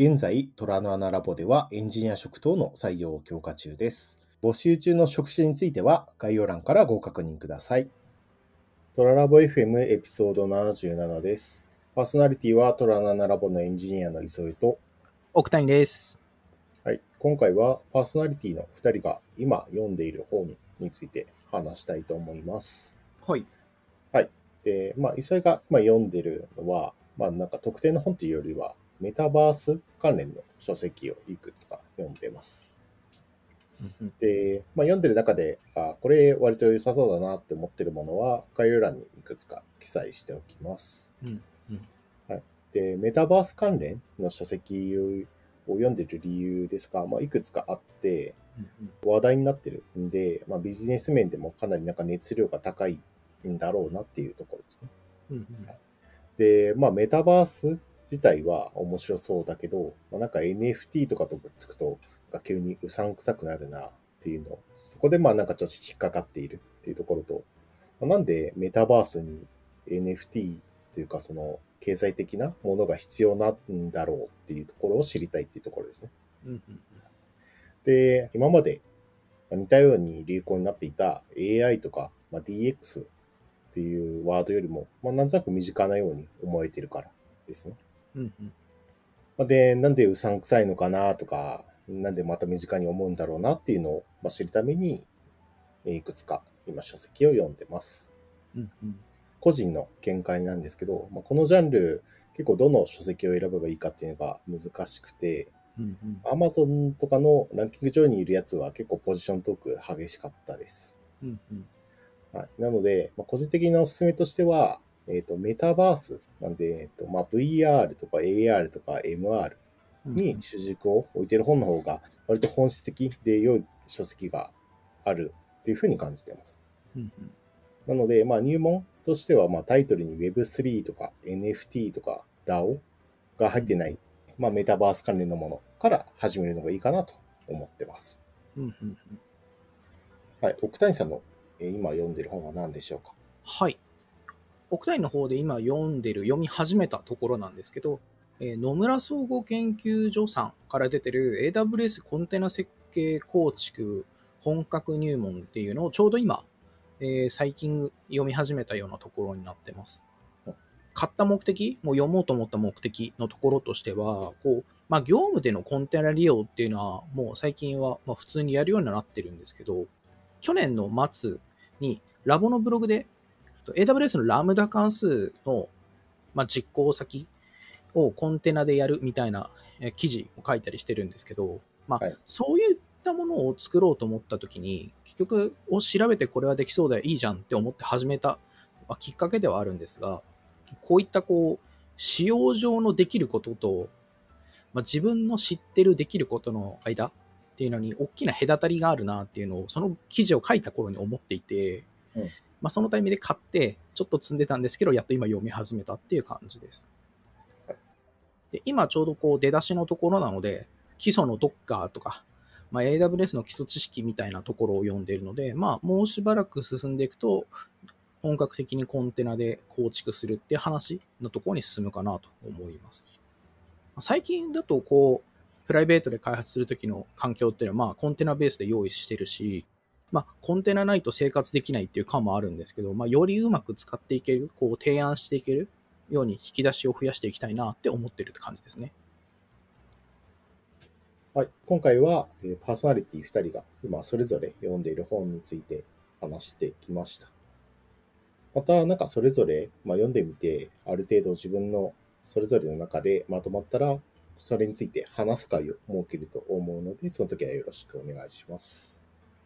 現在、虎の穴ラボではエンジニア職等の採用を強化中です。募集中の職種については概要欄からご確認ください。トララボ FM エピソード77です。パーソナリティはトラの穴ラボのエンジニアの磯井と、奥谷です。はい、今回はパーソナリティの2人が今読んでいる本について話したいと思います。はい。で、まあ、磯井が今読んでるのは、まあ、なんか特定の本というよりは、メタバース関連の書籍をいくつか読んでます。で、まあ、読んでる中で、あこれ割と良さそうだなって思ってるものは、概要欄にいくつか記載しておきます。うんうん。で、メタバース関連の書籍を読んでる理由ですが、まあ、いくつかあって、話題になってるんで、まあ、ビジネス面でもかなりなんか熱量が高いんだろうなっていうところですね。うんで、まあ、メタバース自体は面白そうだけど、まあ、なんか NFT とかとぶっつくと、なんか急にうさんくさくなるなっていうの、そこでまあなんかちょっと引っかかっているっていうところと、まあなんでメタバースに NFT というかその経済的なものが必要なんだろうっていうところを知りたいっていうところですね。うんうんで、今までまあ似たように流行になっていた AI とか、まあ、DX っていうワードよりも、まあ、なんとなく身近なように思えてるからですね。うんうん。まあで、なんでうさんくさいのかなとか、なんでまた身近に思うんだろうなっていうのをまあ知るために、えーいくつか今書籍を読んでます。うんうん。個人の見解なんですけど、まあ、このジャンル結構どの書籍を選べばいいかっていうのが難しくて、うんうん。アマゾンとかのランキング上にいるやつは結構ポジショントーク激しかったです。うんうん。はい、なので、まあ、個人的なおすすめとしては、えっ、と、メタバースなんで、えっ、と、まあ、VR とか AR とか MR に主軸を置いてる本の方が、割と本質的で良い書籍があるっていうふうに感じています。うんうんなので、まあ、入門としては、まあ、タイトルに Web3 とか NFT とか DAO が入ってない、まあ、メタバース関連のものから始めるのがいいかなと思ってます。うんうんうんはい。奥谷さんの、えー今読んでる本は何でしょうか？はい。奥谷の方で今読んでる、読み始めたところなんですけど、えー野村総合研究所さんから出てる AWS コンテナ設計構築本格入門っていうのをちょうど今、えー最近読み始めたようなところになってます。買った目的、もう読もうと思った目的のところとしては、こう、まあ、業務でのコンテナ利用っていうのは、もう最近はま普通にやるようになってるんですけど、去年の末にラボのブログで、と AWS のラムダ関数の、まあ、実行先をコンテナでやるみたいなえ記事を書いたりしてるんですけど、まあはい。そういったものを作ろうと思ったときに、結局を調べてこれはできそうだよ、いいじゃんって思って始めた、まあ、きっかけではあるんですが、こういったこう、使用上のできることと、まあ、自分の知ってるできることの間っていうのに大きな隔たりがあるなっていうのを、その記事を書いた頃に思っていて、うんまあ、そのタイミングで買って、ちょっと積んでたんですけど、やっと今読み始めたっていう感じです。で今ちょうどこう出だしのところなので、基礎の Docker とか、まあ、AWS の基礎知識みたいなところを読んでいるので、まあ、もうしばらく進んでいくと、本格的にコンテナで構築するっていう話のところに進むかなと思います。最近だと、こう、プライベートで開発するときの環境っていうのは、まあ、コンテナベースで用意してるし、まあ、コンテナないと生活できないっていう感もあるんですけど、まあ、よりうまく使っていける、こう、提案していけるように引き出しを増やしていきたいなって思ってるって感じですね。はい、今回は、えパーソナリティ2人が今それぞれ読んでいる本について話してきました。また、なんかそれぞれ、まあ、読んでみて、ある程度自分のそれぞれの中でまとまったら、それについて話す会を設けると思うので、その時はよろしくお願いします。